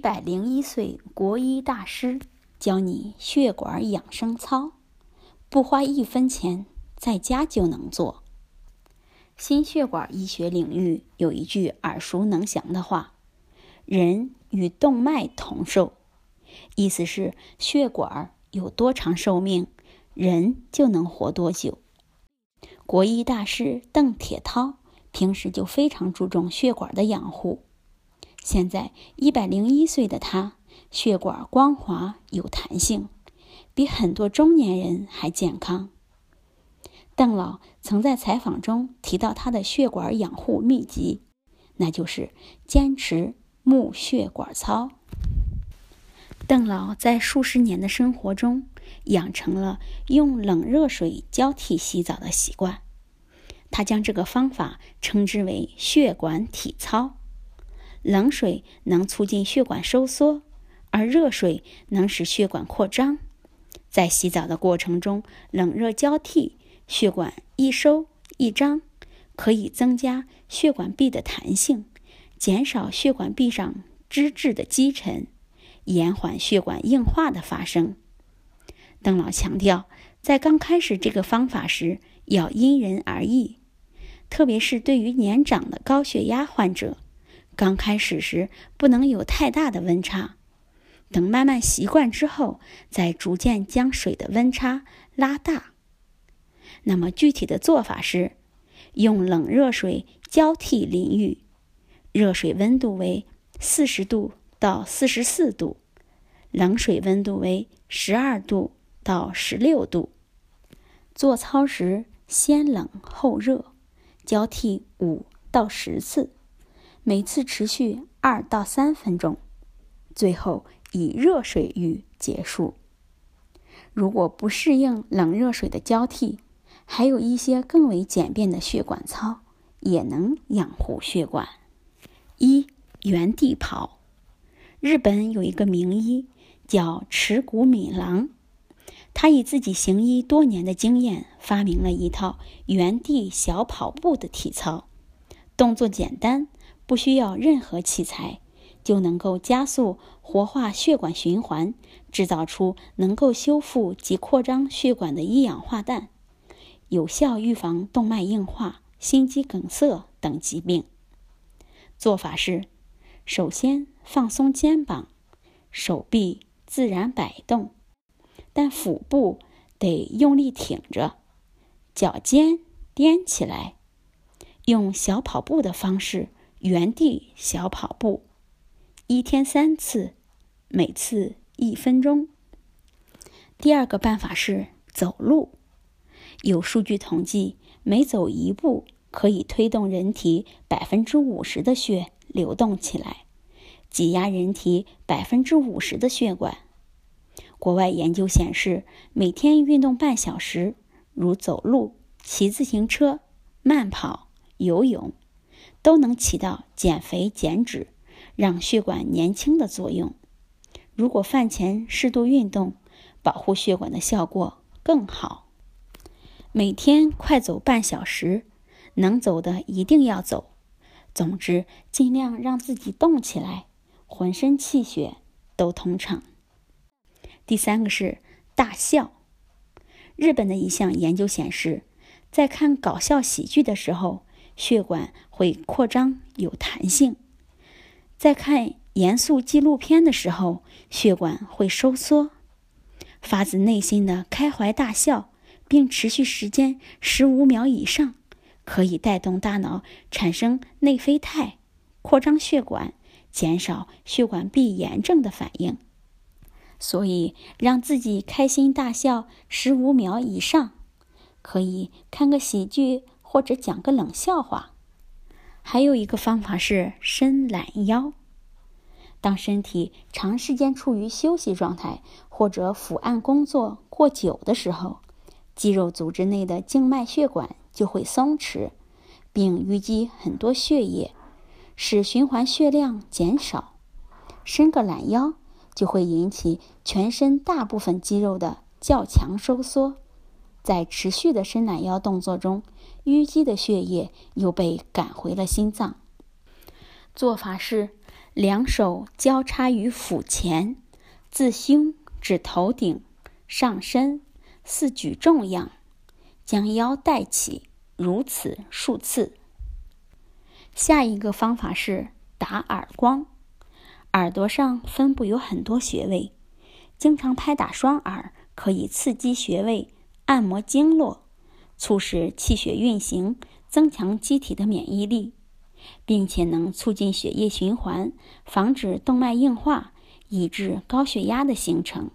百零一岁国医大师教你血管养生操，不花一分钱，在家就能做。心血管医学领域有一句耳熟能详的话：“人与动脉同寿”，意思是血管有多长寿命，人就能活多久。国医大师邓铁涛平时就非常注重血管的养护。现在一百零一岁的他，血管光滑有弹性，比很多中年人还健康。邓老曾在采访中提到他的血管养护秘籍，那就是坚持募血管操。邓老在数十年的生活中养成了用冷热水交替洗澡的习惯，他将这个方法称之为血管体操。冷水能促进血管收缩，而热水能使血管扩张。在洗澡的过程中，冷热交替，血管一收一张，可以增加血管壁的弹性，减少血管壁上脂质的积沉，延缓血管硬化的发生。邓老强调，在刚开始这个方法时要因人而异，特别是对于年长的高血压患者。刚开始时不能有太大的温差，等慢慢习惯之后，再逐渐将水的温差拉大。那么具体的做法是，用冷热水交替淋浴，热水温度为四十度到四十四度，冷水温度为十二度到十六度。做操时先冷后热，交替五到十次。每次持续二到三分钟，最后以热水浴结束。如果不适应冷热水的交替，还有一些更为简便的血管操也能养护血管。一原地跑。日本有一个名医叫池谷敏郎，他以自己行医多年的经验，发明了一套原地小跑步的体操，动作简单。不需要任何器材，就能够加速活化血管循环，制造出能够修复及扩张血管的一氧化氮，有效预防动脉硬化、心肌梗塞等疾病。做法是：首先放松肩膀，手臂自然摆动，但腹部得用力挺着，脚尖踮起来，用小跑步的方式。原地小跑步，一天三次，每次一分钟。第二个办法是走路。有数据统计，每走一步可以推动人体百分之五十的血流动起来，挤压人体百分之五十的血管。国外研究显示，每天运动半小时，如走路、骑自行车、慢跑、游泳。都能起到减肥减脂、让血管年轻的作用。如果饭前适度运动，保护血管的效果更好。每天快走半小时，能走的一定要走。总之，尽量让自己动起来，浑身气血都通畅。第三个是大笑。日本的一项研究显示，在看搞笑喜剧的时候。血管会扩张有弹性，在看严肃纪录片的时候，血管会收缩。发自内心的开怀大笑，并持续时间十五秒以上，可以带动大脑产生内啡肽，扩张血管，减少血管壁炎症的反应。所以，让自己开心大笑十五秒以上，可以看个喜剧。或者讲个冷笑话，还有一个方法是伸懒腰。当身体长时间处于休息状态，或者伏案工作过久的时候，肌肉组织内的静脉血管就会松弛，并淤积很多血液，使循环血量减少。伸个懒腰就会引起全身大部分肌肉的较强收缩。在持续的伸懒腰动作中，淤积的血液又被赶回了心脏。做法是两手交叉于腹前，自胸至头顶上身，似举重样，将腰带起，如此数次。下一个方法是打耳光。耳朵上分布有很多穴位，经常拍打双耳，可以刺激穴位，按摩经络，促使气血运行，增强机体的免疫力。并且能促进血液循环，防止动脉硬化，以致高血压的形成。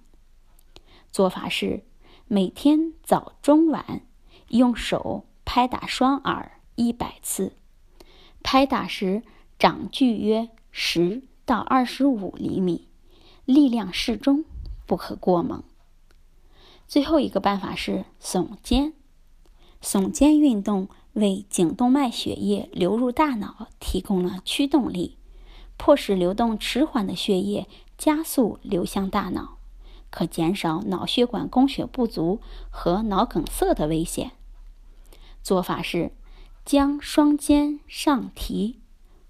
做法是：每天早中晚用手拍打双耳一百次，拍打时掌距约十到二十五厘米，力量适中，不可过猛。最后一个办法是耸肩，耸肩运动。为颈动脉血液流入大脑提供了驱动力，迫使流动迟缓的血液加速流向大脑，可减少脑血管供血不足和脑梗塞的危险。做法是：将双肩上提，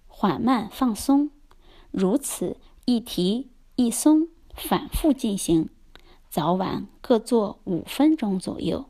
缓慢放松，如此一提一松，反复进行，早晚各做五分钟左右。